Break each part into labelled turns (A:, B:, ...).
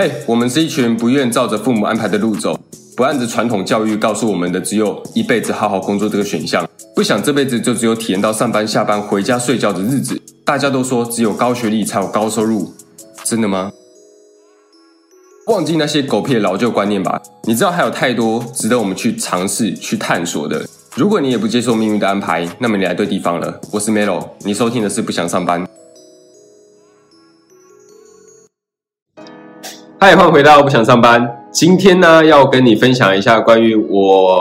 A: 嘿，我们是一群不愿照着父母安排的路走，不按着传统教育告诉我们的只有一辈子好好工作这个选项，不想这辈子就只有体验到上班、下班、回家睡觉的日子。大家都说只有高学历才有高收入，真的吗？忘记那些狗屁的老旧观念吧。你知道还有太多值得我们去尝试、去探索的。如果你也不接受命运的安排，那么你来对地方了。我是 Melo，你收听的是不想上班。嗨，欢迎回到不想上班。今天呢，要跟你分享一下关于我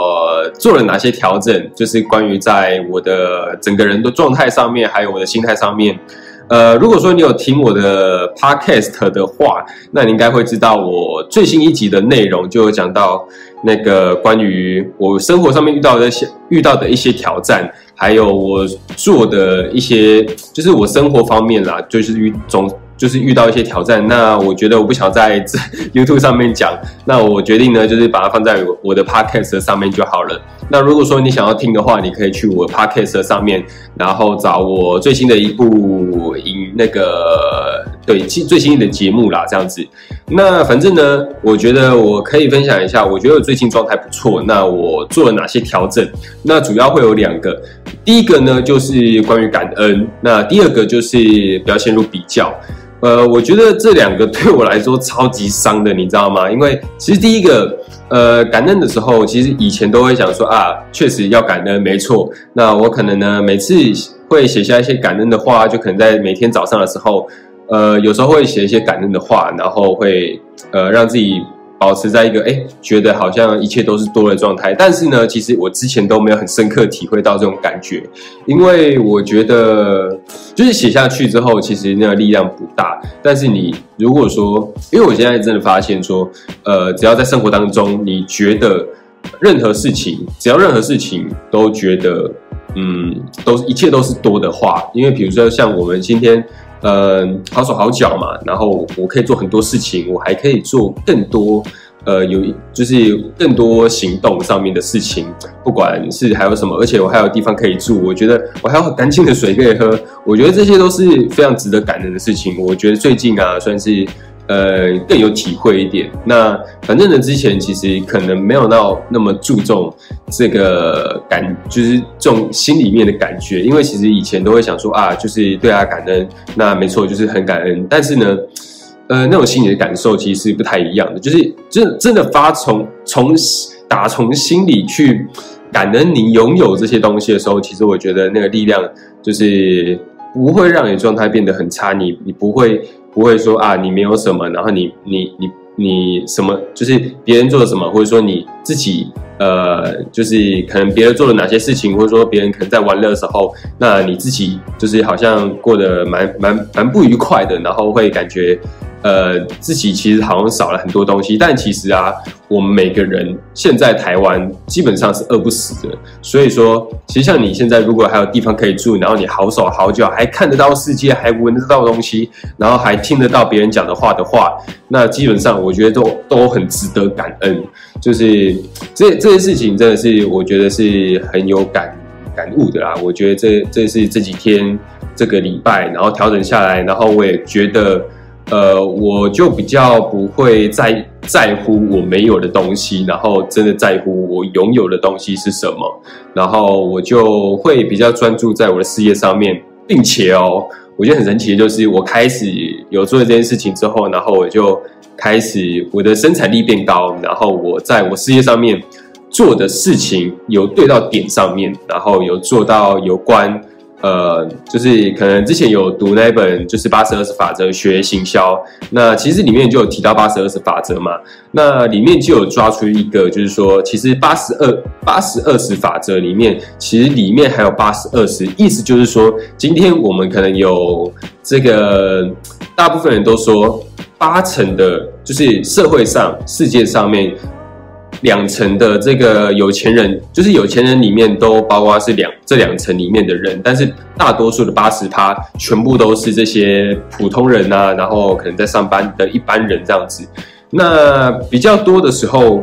A: 做了哪些调整，就是关于在我的整个人的状态上面，还有我的心态上面。呃，如果说你有听我的 podcast 的话，那你应该会知道我最新一集的内容就有讲到那个关于我生活上面遇到的一些遇到的一些挑战，还有我做的一些，就是我生活方面啦，就是遇总。就是遇到一些挑战，那我觉得我不想在 YouTube 上面讲，那我决定呢，就是把它放在我的 Podcast 上面就好了。那如果说你想要听的话，你可以去我 Podcast 上面，然后找我最新的一部影那个对最新的节目啦，这样子。那反正呢，我觉得我可以分享一下，我觉得我最近状态不错。那我做了哪些调整？那主要会有两个，第一个呢就是关于感恩，那第二个就是不要陷入比较。呃，我觉得这两个对我来说超级伤的，你知道吗？因为其实第一个，呃，感恩的时候，其实以前都会想说啊，确实要感恩，没错。那我可能呢，每次会写下一些感恩的话，就可能在每天早上的时候，呃，有时候会写一些感恩的话，然后会呃让自己。保持在一个哎，觉得好像一切都是多的状态，但是呢，其实我之前都没有很深刻体会到这种感觉，因为我觉得就是写下去之后，其实那个力量不大。但是你如果说，因为我现在真的发现说，呃，只要在生活当中，你觉得任何事情，只要任何事情都觉得，嗯，都一切都是多的话，因为比如说像我们今天。呃，好手好脚嘛，然后我可以做很多事情，我还可以做更多，呃，有就是更多行动上面的事情，不管是还有什么，而且我还有地方可以住，我觉得我还有很干净的水可以喝，我觉得这些都是非常值得感恩的事情。我觉得最近啊，算是。呃，更有体会一点。那反正呢，之前其实可能没有到那么注重这个感，就是这种心里面的感觉。因为其实以前都会想说啊，就是对他感恩，那没错，就是很感恩。但是呢，呃，那种心理的感受其实是不太一样的。就是真真的发从从打从心里去感恩你拥有这些东西的时候，其实我觉得那个力量就是不会让你状态变得很差。你你不会。不会说啊，你没有什么，然后你你你你什么，就是别人做了什么，或者说你自己呃，就是可能别人做了哪些事情，或者说别人可能在玩乐的时候，那你自己就是好像过得蛮蛮蛮不愉快的，然后会感觉。呃，自己其实好像少了很多东西，但其实啊，我们每个人现在台湾基本上是饿不死的。所以说，其实像你现在如果还有地方可以住，然后你好手好脚，还看得到世界，还闻得到东西，然后还听得到别人讲的话的话，那基本上我觉得都都很值得感恩。就是这这些事情真的是我觉得是很有感感悟的啦。我觉得这这是这几天这个礼拜，然后调整下来，然后我也觉得。呃，我就比较不会在在乎我没有的东西，然后真的在乎我拥有的东西是什么，然后我就会比较专注在我的事业上面，并且哦，我觉得很神奇的就是，我开始有做这件事情之后，然后我就开始我的生产力变高，然后我在我事业上面做的事情有对到点上面，然后有做到有关。呃，就是可能之前有读那本就是八十二十法则学行销，那其实里面就有提到八十二十法则嘛，那里面就有抓出一个，就是说其实八十二八十二十法则里面，其实里面还有八十二十，意思就是说，今天我们可能有这个大部分人都说八成的，就是社会上世界上面。两层的这个有钱人，就是有钱人里面都包括是两这两层里面的人，但是大多数的八十趴全部都是这些普通人呐，然后可能在上班的一般人这样子。那比较多的时候，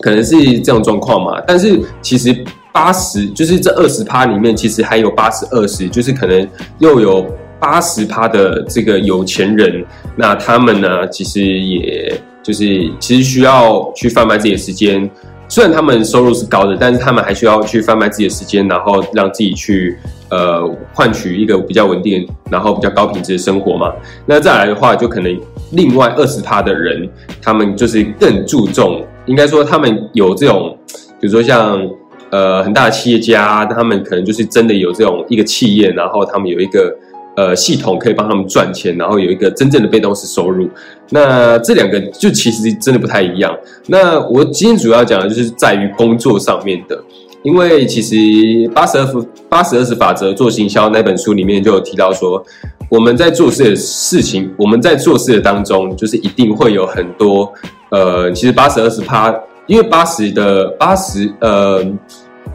A: 可能是这种状况嘛。但是其实八十就是这二十趴里面，其实还有八十二十，就是可能又有八十趴的这个有钱人，那他们呢，其实也就是其实需要去贩卖自己的时间。虽然他们收入是高的，但是他们还需要去贩卖自己的时间，然后让自己去呃换取一个比较稳定，然后比较高品质的生活嘛。那再来的话，就可能另外二十趴的人，他们就是更注重，应该说他们有这种，比如说像呃很大的企业家，他们可能就是真的有这种一个企业，然后他们有一个。呃，系统可以帮他们赚钱，然后有一个真正的被动式收入。那这两个就其实真的不太一样。那我今天主要讲的就是在于工作上面的，因为其实八十二八十二十法则做行销那本书里面就有提到说，我们在做事的事情，我们在做事的当中，就是一定会有很多呃，其实八十二十趴，因为八十的八十呃。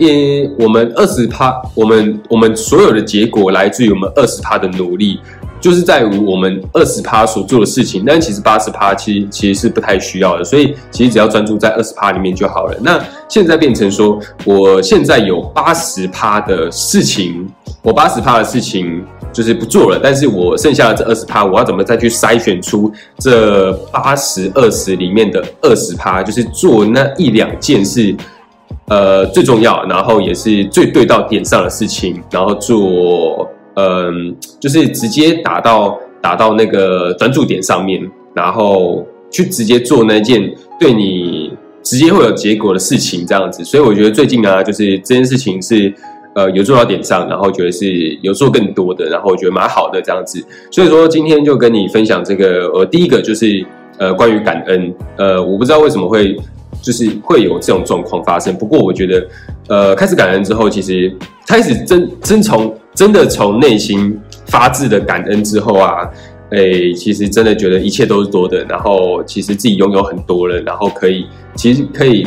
A: 因我们二十趴，我们我们所有的结果来自于我们二十趴的努力，就是在于我们二十趴所做的事情。但其实八十趴其实其实是不太需要的，所以其实只要专注在二十趴里面就好了。那现在变成说，我现在有八十趴的事情，我八十趴的事情就是不做了，但是我剩下的这二十趴，我要怎么再去筛选出这八十二十里面的二十趴，就是做那一两件事。呃，最重要，然后也是最对到点上的事情，然后做，嗯，就是直接打到打到那个专注点上面，然后去直接做那件对你直接会有结果的事情，这样子。所以我觉得最近啊，就是这件事情是呃有做到点上，然后觉得是有做更多的，然后我觉得蛮好的这样子。所以说今天就跟你分享这个，呃，第一个就是呃关于感恩，呃，我不知道为什么会。就是会有这种状况发生，不过我觉得，呃，开始感恩之后，其实开始真真从真的从内心发自的感恩之后啊，哎，其实真的觉得一切都是多的，然后其实自己拥有很多了，然后可以其实可以，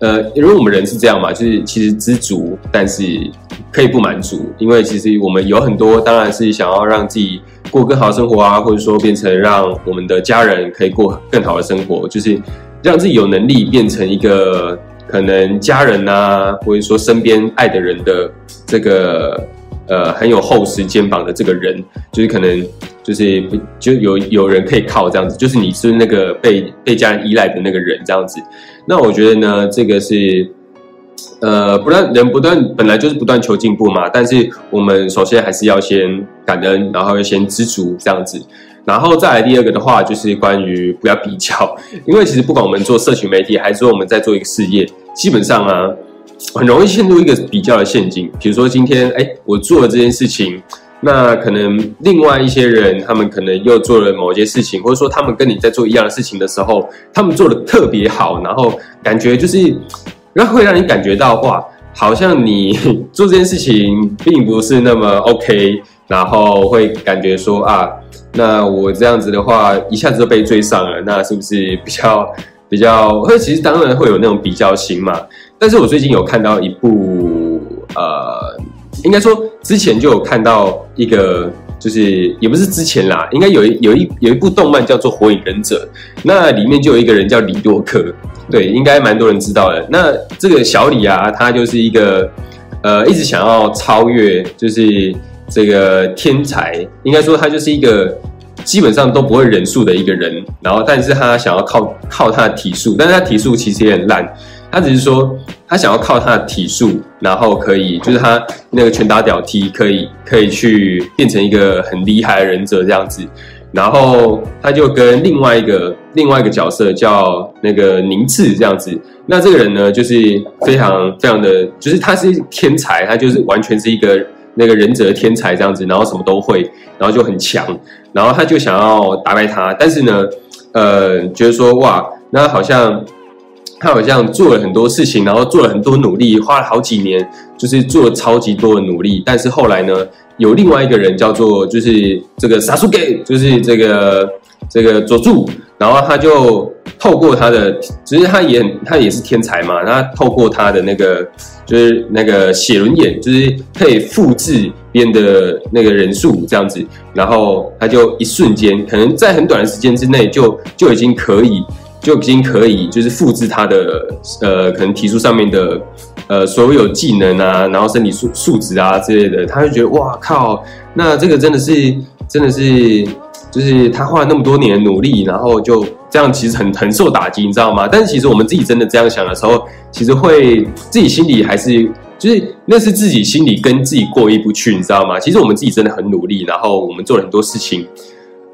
A: 呃，因为我们人是这样嘛，就是其实知足，但是可以不满足，因为其实我们有很多，当然是想要让自己过更好的生活啊，或者说变成让我们的家人可以过更好的生活，就是。让自己有能力变成一个可能家人呐，或者说身边爱的人的这个呃很有厚实肩膀的这个人，就是可能就是就有有人可以靠这样子，就是你是那个被被家人依赖的那个人这样子。那我觉得呢，这个是呃不断人不断本来就是不断求进步嘛，但是我们首先还是要先感恩，然后要先知足这样子。然后再来第二个的话，就是关于不要比较，因为其实不管我们做社群媒体，还是说我们在做一个事业，基本上啊，很容易陷入一个比较的陷阱。比如说今天，哎，我做了这件事情，那可能另外一些人，他们可能又做了某些事情，或者说他们跟你在做一样的事情的时候，他们做的特别好，然后感觉就是，那会让你感觉到哇，好像你做这件事情并不是那么 OK，然后会感觉说啊。那我这样子的话，一下子就被追上了，那是不是比较比较？会其实当然会有那种比较心嘛。但是我最近有看到一部，呃，应该说之前就有看到一个，就是也不是之前啦，应该有一有一有一部动漫叫做《火影忍者》，那里面就有一个人叫李多克，对，应该蛮多人知道的。那这个小李啊，他就是一个呃，一直想要超越，就是。这个天才应该说他就是一个基本上都不会忍术的一个人，然后但是他想要靠靠他的体术，但是他体术其实也很烂，他只是说他想要靠他的体术，然后可以就是他那个拳打脚踢可以可以去变成一个很厉害的忍者这样子，然后他就跟另外一个另外一个角色叫那个宁次这样子，那这个人呢就是非常非常的，就是他是天才，他就是完全是一个。那个忍者天才这样子，然后什么都会，然后就很强，然后他就想要打败他，但是呢，呃，觉得说哇，那好像他好像做了很多事情，然后做了很多努力，花了好几年，就是做了超级多的努力，但是后来呢，有另外一个人叫做就是这个 Sasuke，就是这个这个佐助，然后他就透过他的，其实他也他也是天才嘛，他透过他的那个。就是那个写轮眼，就是可以复制别人的那个人数这样子，然后他就一瞬间，可能在很短的时间之内，就就已经可以，就已经可以，就是复制他的呃，可能提出上面的呃所有技能啊，然后身体素素质啊之类的，他就觉得哇靠，那这个真的是真的是。就是他花了那么多年的努力，然后就这样，其实很很受打击，你知道吗？但是其实我们自己真的这样想的时候，其实会自己心里还是就是那是自己心里跟自己过意不去，你知道吗？其实我们自己真的很努力，然后我们做了很多事情，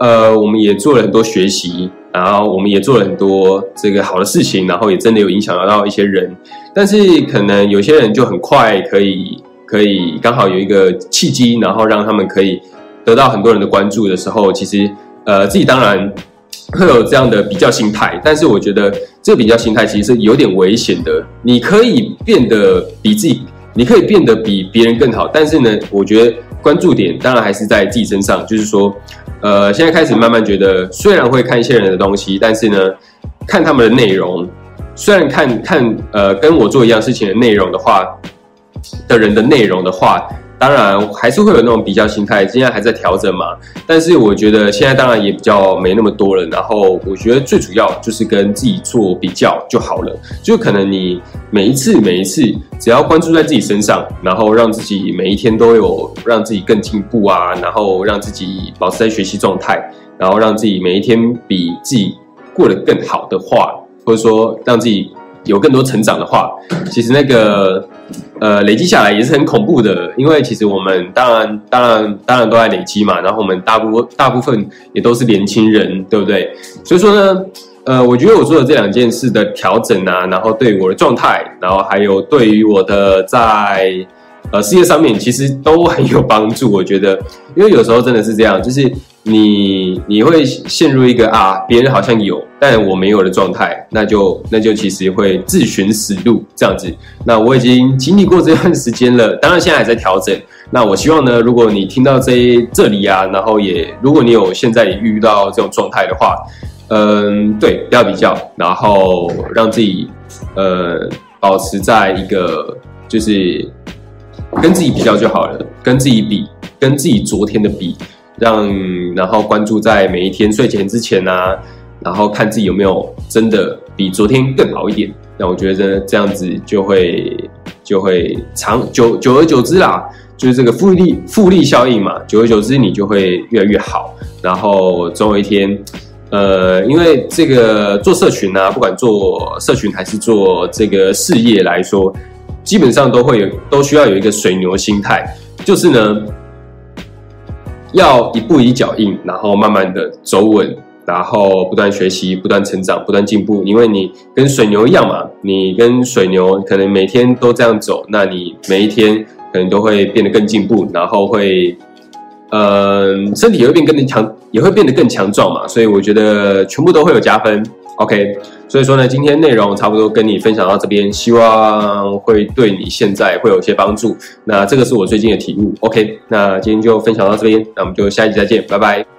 A: 呃，我们也做了很多学习，然后我们也做了很多这个好的事情，然后也真的有影响到一些人。但是可能有些人就很快可以可以刚好有一个契机，然后让他们可以。得到很多人的关注的时候，其实呃自己当然会有这样的比较心态，但是我觉得这个比较心态其实是有点危险的。你可以变得比自己，你可以变得比别人更好，但是呢，我觉得关注点当然还是在自己身上。就是说，呃，现在开始慢慢觉得，虽然会看一些人的东西，但是呢，看他们的内容，虽然看看呃跟我做一样事情的内容的话，的人的内容的话。当然还是会有那种比较心态，现在还在调整嘛。但是我觉得现在当然也比较没那么多了。然后我觉得最主要就是跟自己做比较就好了。就可能你每一次每一次，只要关注在自己身上，然后让自己每一天都有让自己更进步啊，然后让自己保持在学习状态，然后让自己每一天比自己过得更好的话，或者说让自己有更多成长的话，其实那个。呃，累积下来也是很恐怖的，因为其实我们当然、当然、当然都在累积嘛。然后我们大部大部分也都是年轻人，对不对？所以说呢，呃，我觉得我做的这两件事的调整啊，然后对我的状态，然后还有对于我的在呃事业上面，其实都很有帮助。我觉得，因为有时候真的是这样，就是。你你会陷入一个啊，别人好像有，但我没有的状态，那就那就其实会自寻死路这样子。那我已经经历过这段时间了，当然现在还在调整。那我希望呢，如果你听到这这里啊，然后也如果你有现在也遇到这种状态的话，嗯，对，不要比较，然后让自己呃保持在一个就是跟自己比较就好了，跟自己比，跟自己昨天的比。让然后关注在每一天睡前之前啊，然后看自己有没有真的比昨天更好一点。那我觉得这样子就会就会长久久而久之啦，就是这个复利复利效应嘛。久而久之，你就会越来越好。然后总有一天，呃，因为这个做社群啊，不管做社群还是做这个事业来说，基本上都会有都需要有一个水牛心态，就是呢。要一步一脚印，然后慢慢的走稳，然后不断学习，不断成长，不断进步。因为你跟水牛一样嘛，你跟水牛可能每天都这样走，那你每一天可能都会变得更进步，然后会，嗯，身体也会变更强，也会变得更强壮嘛。所以我觉得全部都会有加分。OK，所以说呢，今天内容差不多跟你分享到这边，希望会对你现在会有一些帮助。那这个是我最近的体悟。OK，那今天就分享到这边，那我们就下一集再见，拜拜。